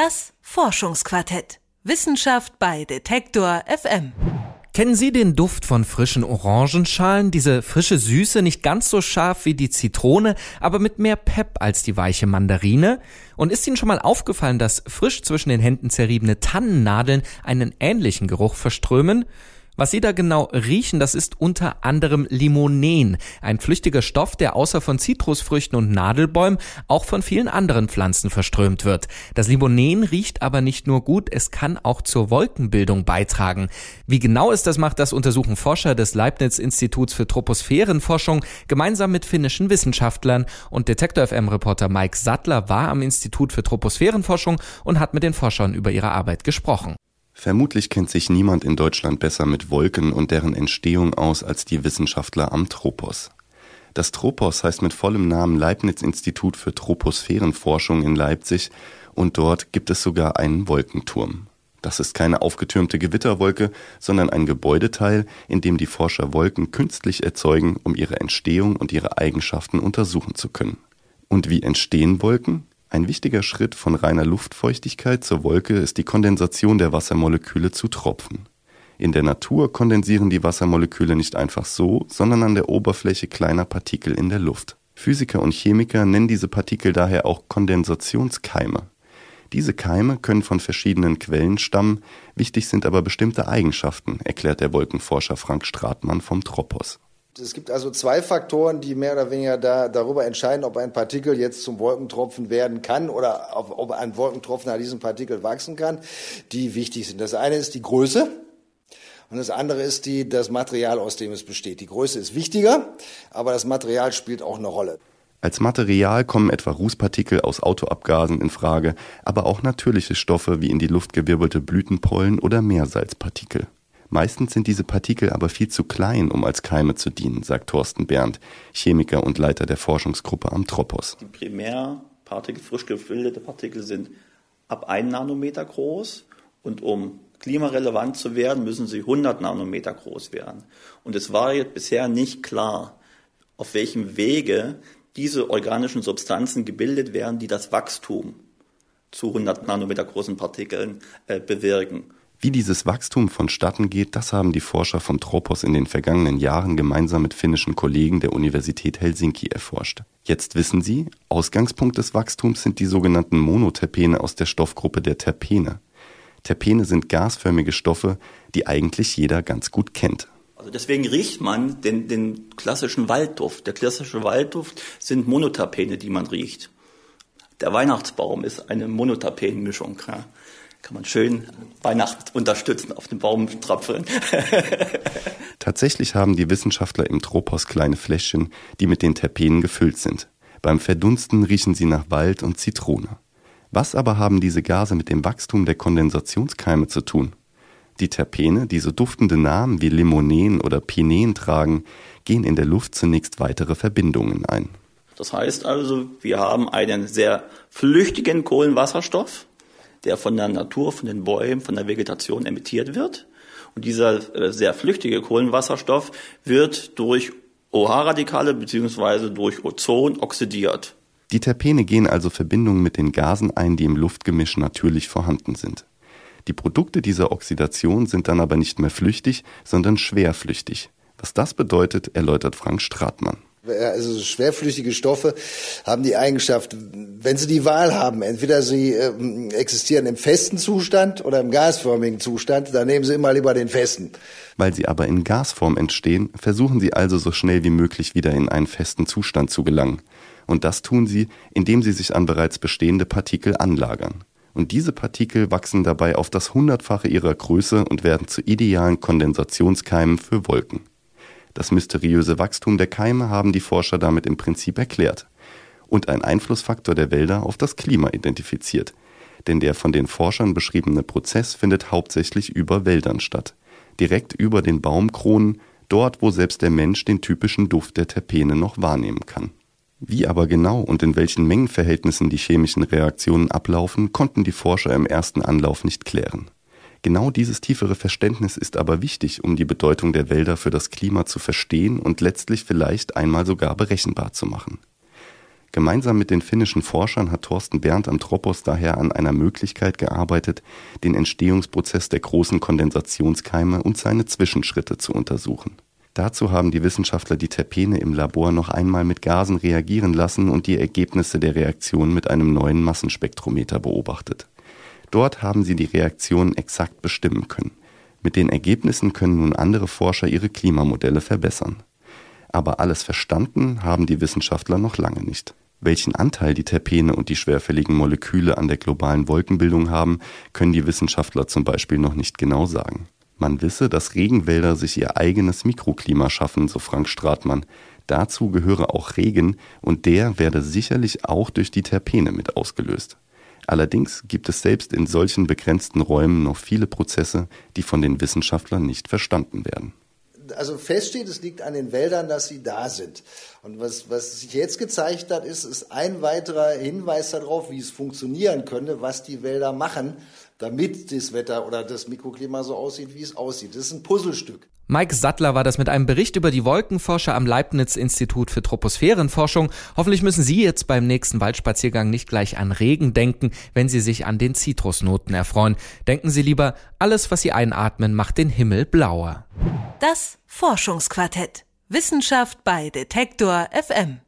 Das Forschungsquartett. Wissenschaft bei Detektor FM. Kennen Sie den Duft von frischen Orangenschalen? Diese frische Süße, nicht ganz so scharf wie die Zitrone, aber mit mehr Pep als die weiche Mandarine? Und ist Ihnen schon mal aufgefallen, dass frisch zwischen den Händen zerriebene Tannennadeln einen ähnlichen Geruch verströmen? Was Sie da genau riechen, das ist unter anderem Limonen, ein flüchtiger Stoff, der außer von Zitrusfrüchten und Nadelbäumen auch von vielen anderen Pflanzen verströmt wird. Das Limonen riecht aber nicht nur gut, es kann auch zur Wolkenbildung beitragen. Wie genau es das macht, das untersuchen Forscher des Leibniz-Instituts für Troposphärenforschung gemeinsam mit finnischen Wissenschaftlern und Detektor FM-Reporter Mike Sattler war am Institut für Troposphärenforschung und hat mit den Forschern über ihre Arbeit gesprochen. Vermutlich kennt sich niemand in Deutschland besser mit Wolken und deren Entstehung aus als die Wissenschaftler am Tropos. Das Tropos heißt mit vollem Namen Leibniz Institut für Troposphärenforschung in Leipzig und dort gibt es sogar einen Wolkenturm. Das ist keine aufgetürmte Gewitterwolke, sondern ein Gebäudeteil, in dem die Forscher Wolken künstlich erzeugen, um ihre Entstehung und ihre Eigenschaften untersuchen zu können. Und wie entstehen Wolken? Ein wichtiger Schritt von reiner Luftfeuchtigkeit zur Wolke ist die Kondensation der Wassermoleküle zu Tropfen. In der Natur kondensieren die Wassermoleküle nicht einfach so, sondern an der Oberfläche kleiner Partikel in der Luft. Physiker und Chemiker nennen diese Partikel daher auch Kondensationskeime. Diese Keime können von verschiedenen Quellen stammen, wichtig sind aber bestimmte Eigenschaften, erklärt der Wolkenforscher Frank Stratmann vom Tropos. Es gibt also zwei Faktoren, die mehr oder weniger da, darüber entscheiden, ob ein Partikel jetzt zum Wolkentropfen werden kann oder ob, ob ein Wolkentropfen an diesem Partikel wachsen kann, die wichtig sind. Das eine ist die Größe. Und das andere ist die, das Material, aus dem es besteht. Die Größe ist wichtiger, aber das Material spielt auch eine Rolle. Als Material kommen etwa Rußpartikel aus Autoabgasen in Frage, aber auch natürliche Stoffe wie in die Luft gewirbelte Blütenpollen oder Meersalzpartikel. Meistens sind diese Partikel aber viel zu klein, um als Keime zu dienen, sagt Thorsten Berndt, Chemiker und Leiter der Forschungsgruppe am Tropos. Die Primärpartikel, frisch gebildete Partikel sind ab 1 Nanometer groß und um klimarelevant zu werden, müssen sie 100 Nanometer groß werden. Und es war jetzt bisher nicht klar, auf welchem Wege diese organischen Substanzen gebildet werden, die das Wachstum zu 100 Nanometer großen Partikeln äh, bewirken. Wie dieses Wachstum vonstatten geht, das haben die Forscher vom Tropos in den vergangenen Jahren gemeinsam mit finnischen Kollegen der Universität Helsinki erforscht. Jetzt wissen Sie, Ausgangspunkt des Wachstums sind die sogenannten Monoterpene aus der Stoffgruppe der Terpene. Terpene sind gasförmige Stoffe, die eigentlich jeder ganz gut kennt. Also deswegen riecht man den, den klassischen Waldduft. Der klassische Waldduft sind Monoterpene, die man riecht. Der Weihnachtsbaum ist eine Monoterpenmischung. Ja kann man schön Weihnachten unterstützen, auf den Baum trapfeln. Tatsächlich haben die Wissenschaftler im Tropos kleine Fläschchen, die mit den Terpenen gefüllt sind. Beim Verdunsten riechen sie nach Wald und Zitrone. Was aber haben diese Gase mit dem Wachstum der Kondensationskeime zu tun? Die Terpene, die so duftende Namen wie Limonen oder Pinen tragen, gehen in der Luft zunächst weitere Verbindungen ein. Das heißt also, wir haben einen sehr flüchtigen Kohlenwasserstoff, der von der Natur, von den Bäumen, von der Vegetation emittiert wird. Und dieser äh, sehr flüchtige Kohlenwasserstoff wird durch OH-Radikale bzw. durch Ozon oxidiert. Die Terpene gehen also Verbindungen mit den Gasen ein, die im Luftgemisch natürlich vorhanden sind. Die Produkte dieser Oxidation sind dann aber nicht mehr flüchtig, sondern schwerflüchtig. Was das bedeutet, erläutert Frank Stratmann. Also schwerflüchtige Stoffe haben die Eigenschaft, wenn sie die Wahl haben, entweder sie äh, existieren im festen Zustand oder im gasförmigen Zustand, dann nehmen sie immer lieber den festen. Weil sie aber in Gasform entstehen, versuchen sie also so schnell wie möglich wieder in einen festen Zustand zu gelangen. Und das tun sie, indem sie sich an bereits bestehende Partikel anlagern. Und diese Partikel wachsen dabei auf das Hundertfache ihrer Größe und werden zu idealen Kondensationskeimen für Wolken. Das mysteriöse Wachstum der Keime haben die Forscher damit im Prinzip erklärt und ein Einflussfaktor der Wälder auf das Klima identifiziert. Denn der von den Forschern beschriebene Prozess findet hauptsächlich über Wäldern statt. Direkt über den Baumkronen, dort wo selbst der Mensch den typischen Duft der Terpene noch wahrnehmen kann. Wie aber genau und in welchen Mengenverhältnissen die chemischen Reaktionen ablaufen, konnten die Forscher im ersten Anlauf nicht klären. Genau dieses tiefere Verständnis ist aber wichtig, um die Bedeutung der Wälder für das Klima zu verstehen und letztlich vielleicht einmal sogar berechenbar zu machen. Gemeinsam mit den finnischen Forschern hat Thorsten Berndt am Tropos daher an einer Möglichkeit gearbeitet, den Entstehungsprozess der großen Kondensationskeime und seine Zwischenschritte zu untersuchen. Dazu haben die Wissenschaftler die Terpene im Labor noch einmal mit Gasen reagieren lassen und die Ergebnisse der Reaktion mit einem neuen Massenspektrometer beobachtet. Dort haben sie die Reaktionen exakt bestimmen können. Mit den Ergebnissen können nun andere Forscher ihre Klimamodelle verbessern. Aber alles verstanden haben die Wissenschaftler noch lange nicht. Welchen Anteil die Terpene und die schwerfälligen Moleküle an der globalen Wolkenbildung haben, können die Wissenschaftler zum Beispiel noch nicht genau sagen. Man wisse, dass Regenwälder sich ihr eigenes Mikroklima schaffen, so Frank Stratmann. Dazu gehöre auch Regen und der werde sicherlich auch durch die Terpene mit ausgelöst. Allerdings gibt es selbst in solchen begrenzten Räumen noch viele Prozesse, die von den Wissenschaftlern nicht verstanden werden also feststeht, es liegt an den Wäldern, dass sie da sind. Und was, was sich jetzt gezeigt hat, ist, ist ein weiterer Hinweis darauf, wie es funktionieren könnte, was die Wälder machen, damit das Wetter oder das Mikroklima so aussieht, wie es aussieht. Das ist ein Puzzlestück. Mike Sattler war das mit einem Bericht über die Wolkenforscher am Leibniz-Institut für Troposphärenforschung. Hoffentlich müssen Sie jetzt beim nächsten Waldspaziergang nicht gleich an Regen denken, wenn Sie sich an den Zitrusnoten erfreuen. Denken Sie lieber, alles, was Sie einatmen, macht den Himmel blauer. Das Forschungsquartett. Wissenschaft bei Detektor FM.